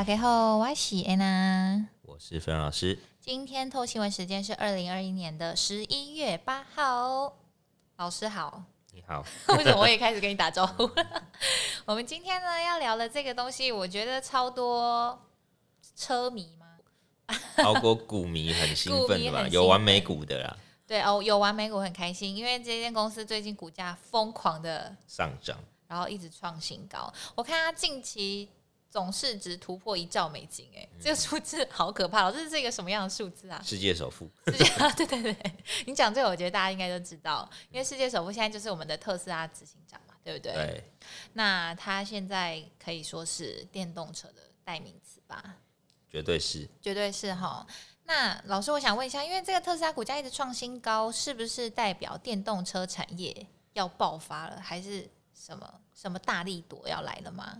大家好，我是安娜，我是飞扬老师。今天透新闻时间是二零二一年的十一月八号。老师好，你好。为什么我也开始跟你打招呼？我们今天呢要聊的这个东西，我觉得超多车迷吗？超多股迷很兴奋的吧？有玩美股的啦。对哦，有玩美股很开心，因为这间公司最近股价疯狂的上涨，然后一直创新高。我看它近期。总市值突破一兆美金，哎，这个数字好可怕！这是一个什么样的数字啊？世界首富。世界 对对对，你讲这个，我觉得大家应该都知道，因为世界首富现在就是我们的特斯拉执行长嘛，对不对？对。那他现在可以说是电动车的代名词吧？绝对是，绝对是哈。那老师，我想问一下，因为这个特斯拉股价一直创新高，是不是代表电动车产业要爆发了，还是什么什么大力朵要来了吗？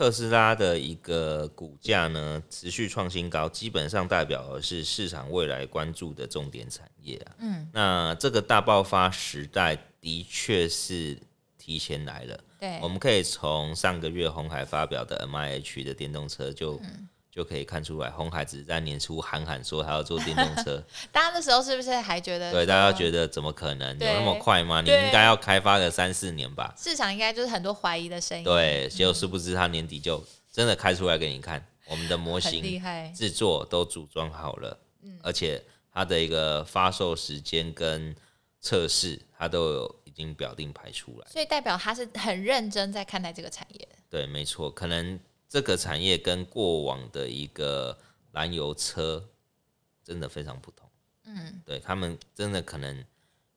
特斯拉的一个股价呢，持续创新高，基本上代表的是市场未来关注的重点产业啊。嗯，那这个大爆发时代的确是提前来了。对，我们可以从上个月红海发表的 MIH 的电动车就。嗯就可以看出来，红海只是在年初喊喊说他要做电动 车，大家那时候是不是还觉得？对，大家觉得怎么可能有那么快吗？你应该要开发个三四年吧。市场应该就是很多怀疑的声音。对，结果殊不知他年底就真的开出来给你看，我们的模型制作都组装好了，而且它的一个发售时间跟测试，它都有已经表定排出来，所以代表他是很认真在看待这个产业。对，没错，可能。这个产业跟过往的一个燃油车真的非常不同。嗯，对，他们真的可能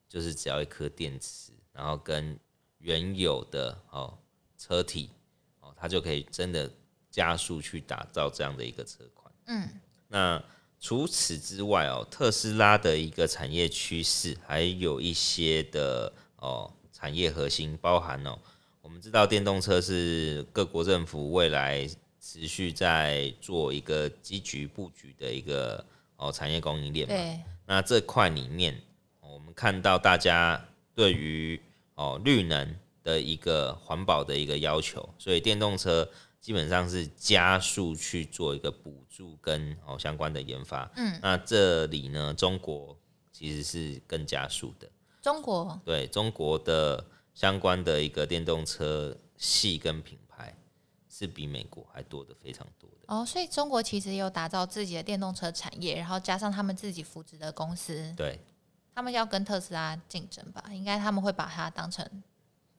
就是只要一颗电池，然后跟原有的哦车体哦，它就可以真的加速去打造这样的一个车款。嗯，那除此之外哦，特斯拉的一个产业趋势还有一些的哦产业核心包含哦。我们知道电动车是各国政府未来持续在做一个积极布局的一个哦产业供应链嘛。对。那这块里面，我们看到大家对于哦绿能的一个环保的一个要求，所以电动车基本上是加速去做一个补助跟哦相关的研发。嗯。那这里呢，中国其实是更加速的。中国。对，中国的。相关的一个电动车系跟品牌是比美国还多的非常多的哦，所以中国其实有打造自己的电动车产业，然后加上他们自己扶植的公司，对，他们要跟特斯拉竞争吧？应该他们会把它当成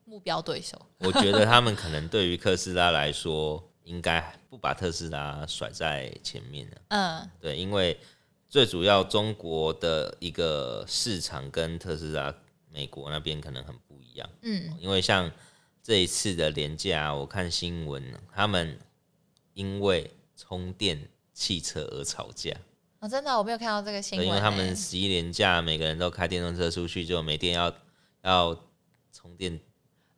目标对手。我觉得他们可能对于特斯拉来说，应该不把特斯拉甩在前面了。嗯，对，因为最主要中国的一个市场跟特斯拉。美国那边可能很不一样，嗯，因为像这一次的连假，我看新闻，他们因为充电汽车而吵架。哦，真的，我没有看到这个新闻。因为他们十一连假，每个人都开电动车出去，就没电要要充电，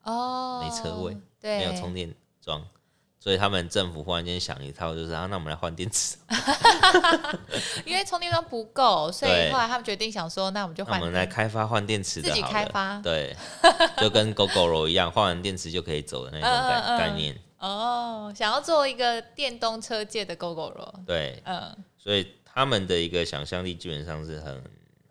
哦，没车位，对，没有充电桩。所以他们政府忽然间想一套，就是啊，那我们来换电池，因为充电桩不够，所以后来他们决定想说，那我们就换，我们来开发换电池的，自己开发，对，就跟 Gogoro 一样，换完电池就可以走的那种概概念。哦，想要做一个电动车界的 Gogoro，对，嗯，所以他们的一个想象力基本上是很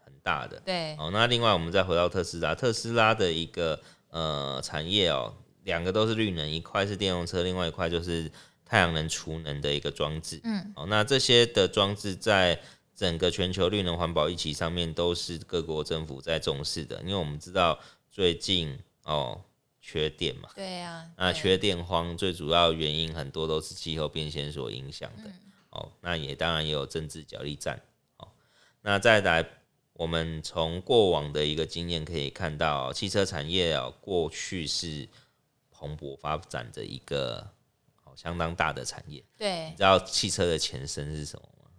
很大的。对，哦，那另外我们再回到特斯拉，特斯拉的一个呃产业哦。两个都是绿能，一块是电动车，另外一块就是太阳能储能的一个装置。嗯，哦，那这些的装置在整个全球绿能环保议题上面都是各国政府在重视的，因为我们知道最近哦缺电嘛，对呀，那缺电荒最主要原因很多都是气候变迁所影响的。嗯，哦，那也当然也有政治角力战。哦，那再来，我们从过往的一个经验可以看到，汽车产业哦过去是。蓬勃发展的一个相当大的产业。对，你知道汽车的前身是什么吗？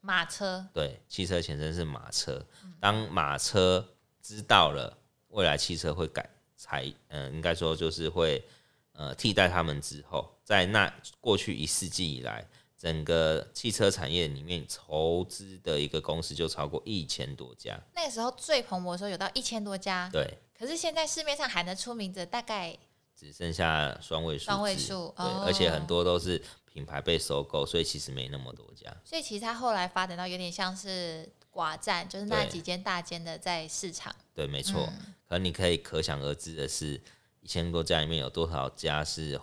马车。对，汽车前身是马车。当马车知道了未来汽车会改才，嗯，应该说就是会呃替代他们之后，在那过去一世纪以来，整个汽车产业里面筹资的一个公司就超过一千多家。那个时候最蓬勃的时候有到一千多家。对。可是现在市面上喊得出名的大概。只剩下双位数，双位数，对，而且很多都是品牌被收购，所以其实没那么多家。所以其实它后来发展到有点像是寡占，就是那几间大间的在市场。对，没错。嗯、可你可以可想而知的是，一千多家里面有多少家是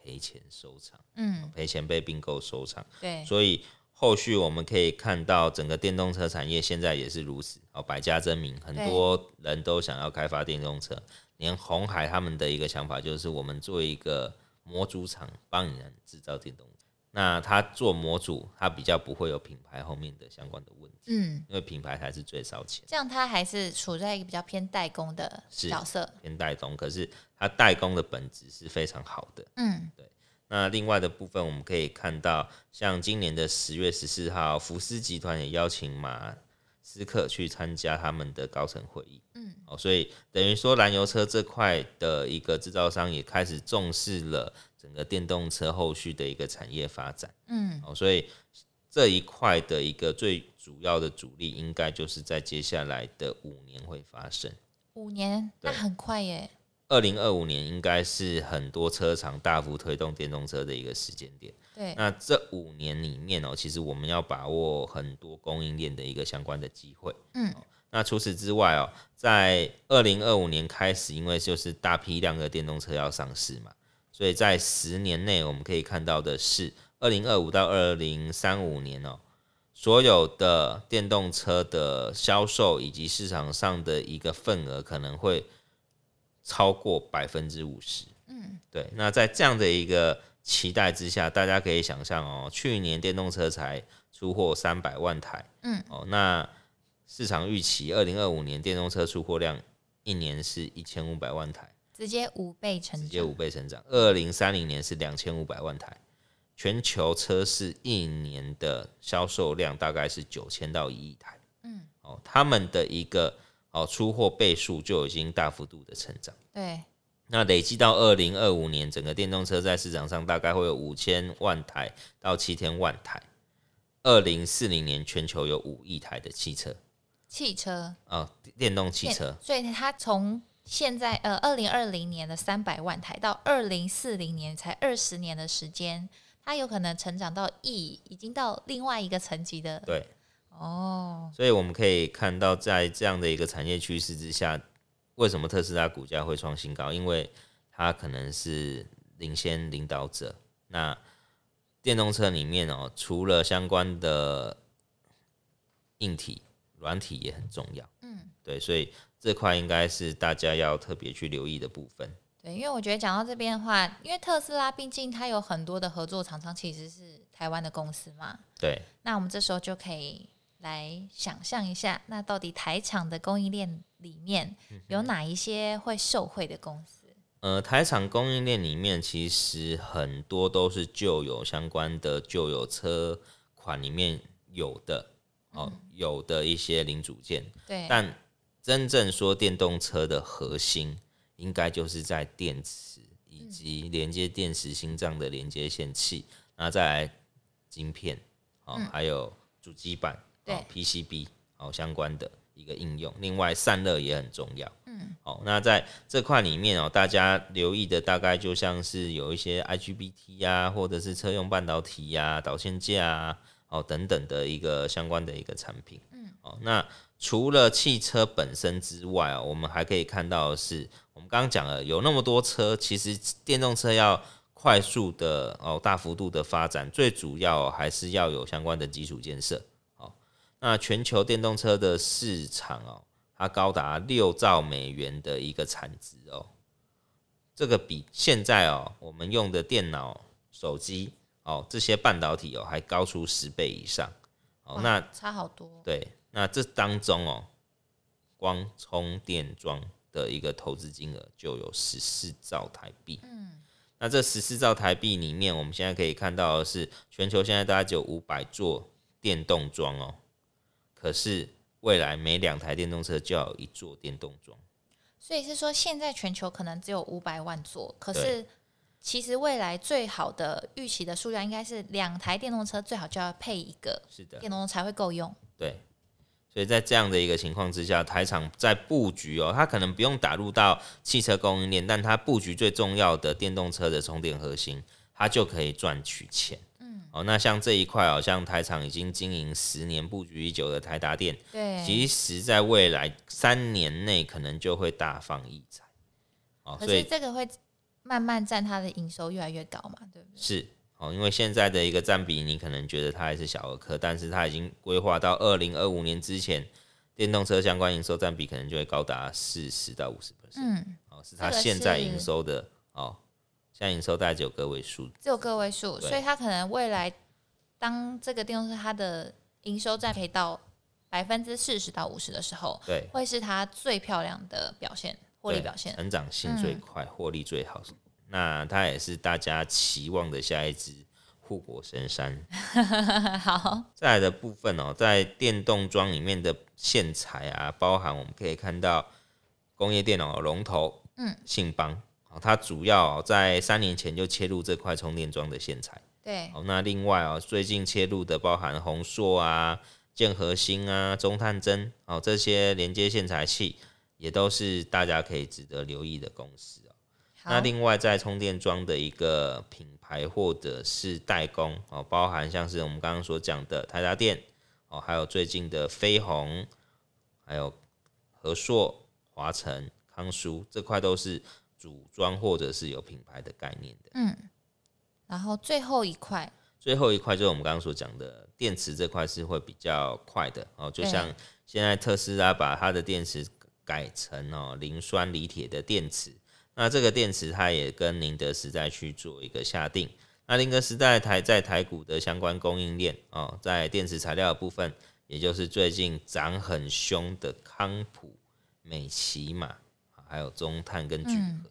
赔钱收场？嗯，赔钱被并购收场。对，所以。后续我们可以看到，整个电动车产业现在也是如此哦，百家争鸣，很多人都想要开发电动车。连红海他们的一个想法就是，我们做一个模组厂，帮你们制造电动车。那他做模组，他比较不会有品牌后面的相关的问题，嗯，因为品牌才是最烧钱。这样他还是处在一个比较偏代工的角色，偏代工，可是他代工的本质是非常好的，嗯，对。那另外的部分，我们可以看到，像今年的十月十四号，福斯集团也邀请马斯克去参加他们的高层会议。嗯，哦，所以等于说，燃油车这块的一个制造商也开始重视了整个电动车后续的一个产业发展。嗯，哦，所以这一块的一个最主要的主力，应该就是在接下来的五年会发生。五年，那很快耶。二零二五年应该是很多车厂大幅推动电动车的一个时间点。对，那这五年里面哦，其实我们要把握很多供应链的一个相关的机会。嗯，那除此之外哦，在二零二五年开始，因为就是大批量的电动车要上市嘛，所以在十年内我们可以看到的是，二零二五到二零三五年哦，所有的电动车的销售以及市场上的一个份额可能会。超过百分之五十，嗯，对。那在这样的一个期待之下，大家可以想象哦，去年电动车才出货三百万台，嗯，哦，那市场预期二零二五年电动车出货量一年是一千五百万台，直接五倍成长，直接五倍成长。二零三零年是两千五百万台，全球车市一年的销售量大概是九千到一亿台，嗯，哦，他们的一个。哦，出货倍数就已经大幅度的成长。对，那累计到二零二五年，整个电动车在市场上大概会有五千万台到七千万台。二零四零年，全球有五亿台的汽车。汽车哦，电动汽车。所以它从现在呃二零二零年的三百万台到二零四零年才二十年的时间，它有可能成长到亿，已经到另外一个层级的。对。哦，oh. 所以我们可以看到，在这样的一个产业趋势之下，为什么特斯拉股价会创新高？因为它可能是领先领导者。那电动车里面哦，除了相关的硬体、软体也很重要。嗯，对，所以这块应该是大家要特别去留意的部分。对，因为我觉得讲到这边的话，因为特斯拉毕竟它有很多的合作厂商，其实是台湾的公司嘛。对，那我们这时候就可以。来想象一下，那到底台厂的供应链里面有哪一些会受惠的公司？呃，台厂供应链里面其实很多都是旧有相关的旧有车款里面有的哦，有的一些零组件。对。但真正说电动车的核心，应该就是在电池以及连接电池心脏的连接线器，那再来晶片哦，还有主机板。对 PCB 好相关的一个应用，另外散热也很重要。嗯，好，那在这块里面哦，大家留意的大概就像是有一些 IGBT 呀，或者是车用半导体呀、导线架啊，哦等等的一个相关的一个产品。嗯，哦，那除了汽车本身之外啊，我们还可以看到的是，我们刚刚讲了有那么多车，其实电动车要快速的哦大幅度的发展，最主要还是要有相关的基础建设。那全球电动车的市场哦，它高达六兆美元的一个产值哦，这个比现在哦我们用的电脑、手机哦这些半导体哦还高出十倍以上哦，那差好多。对，那这当中哦，光充电桩的一个投资金额就有十四兆台币。嗯，那这十四兆台币里面，我们现在可以看到的是，全球现在大概只有五百座电动桩哦。可是未来每两台电动车就要有一座电动桩，所以是说现在全球可能只有五百万座，可是其实未来最好的预期的数量应该是两台电动车最好就要配一个，是的，电动车才会够用。对，所以在这样的一个情况之下，台厂在布局哦，它可能不用打入到汽车供应链，但它布局最重要的电动车的充电核心，它就可以赚取钱。嗯，哦，那像这一块哦，像台厂已经经营十年、布局已久的台达电，对，其实在未来三年内可能就会大放异彩。哦，所以这个会慢慢占它的营收越来越高嘛，对不对？是。哦，因为现在的一个占比，你可能觉得它还是小儿科，但是它已经规划到二零二五年之前，电动车相关营收占比可能就会高达四十到五十 percent。嗯，哦，是它现在营收的哦，现在营收大概只有个位数，只有个位数，所以它可能未来当这个电动车它的营收占比到百分之四十到五十的时候，对，会是它最漂亮的表现，获利表现，成长性最快，获、嗯、利最好。那它也是大家期望的下一支护国神山。好，再来的部分哦，在电动桩里面的线材啊，包含我们可以看到工业电脑龙头，嗯，信邦，它主要在三年前就切入这块充电桩的线材。对，好，那另外哦，最近切入的包含宏硕啊、建和兴啊、中探针，哦，这些连接线材器也都是大家可以值得留意的公司哦。那另外，在充电桩的一个品牌或者是代工哦，包含像是我们刚刚所讲的台达电哦，还有最近的飞鸿，还有和硕、华晨、康舒这块都是组装或者是有品牌的概念的。嗯，然后最后一块，最后一块就是我们刚刚所讲的电池这块是会比较快的哦，就像现在特斯拉把它的电池改成哦磷酸锂铁的电池。那这个电池它也跟宁德时代去做一个下定。那宁德时代台在台股的相关供应链哦，在电池材料的部分，也就是最近涨很凶的康普、美琪玛，还有中碳跟聚合，嗯、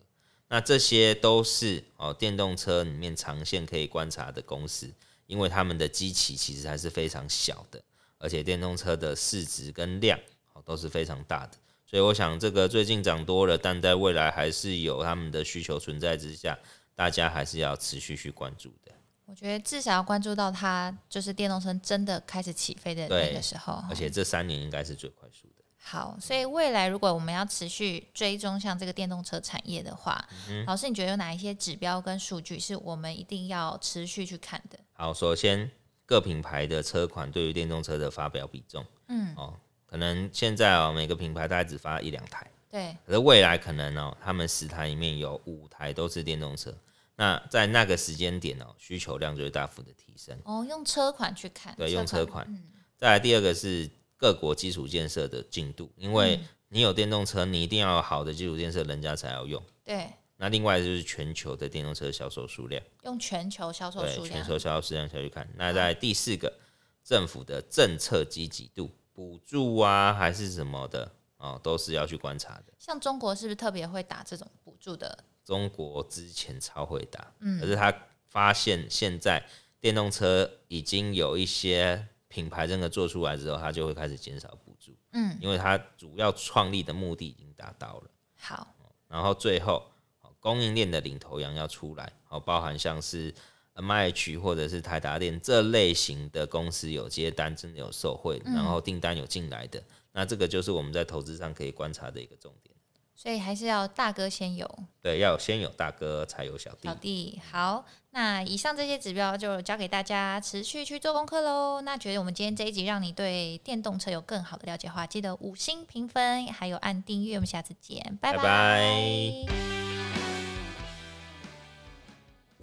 那这些都是哦电动车里面长线可以观察的公司，因为他们的基期其实还是非常小的，而且电动车的市值跟量哦都是非常大的。所以我想，这个最近涨多了，但在未来还是有他们的需求存在之下，大家还是要持续去关注的。我觉得至少要关注到它，就是电动车真的开始起飞的那个时候。而且这三年应该是最快速的。好，所以未来如果我们要持续追踪像这个电动车产业的话，嗯、老师你觉得有哪一些指标跟数据是我们一定要持续去看的？好，首先各品牌的车款对于电动车的发表比重，嗯，哦。可能现在哦，每个品牌大概只发一两台，对。可是未来可能哦，他们十台里面有五台都是电动车，那在那个时间点哦，需求量就会大幅的提升。哦，用车款去看，对，用车款。嗯、再来第二个是各国基础建设的进度，因为你有电动车，你一定要有好的基础建设，人家才要用。对。那另外就是全球的电动车销售数量，用全球销售数量，全球销售数量下去看。那在第四个，政府的政策积极度。补助啊，还是什么的哦，都是要去观察的。像中国是不是特别会打这种补助的？中国之前超会打，嗯，可是他发现现在电动车已经有一些品牌真的做出来之后，他就会开始减少补助，嗯，因为他主要创立的目的已经达到了。好，然后最后供应链的领头羊要出来，哦，包含像是。MIH 或者是台达电这类型的公司有接单，真的有受惠，然后订单有进来的，嗯，那这个就是我们在投资上可以观察的一个重点。所以还是要大哥先有，对，要先有大哥才有小弟。小弟好，那以上这些指标就交给大家持续去做功课喽。那觉得我们今天这一集让你对电动车有更好的了解的话，记得五星评分，还有按订阅。我们下次见，拜拜。拜拜。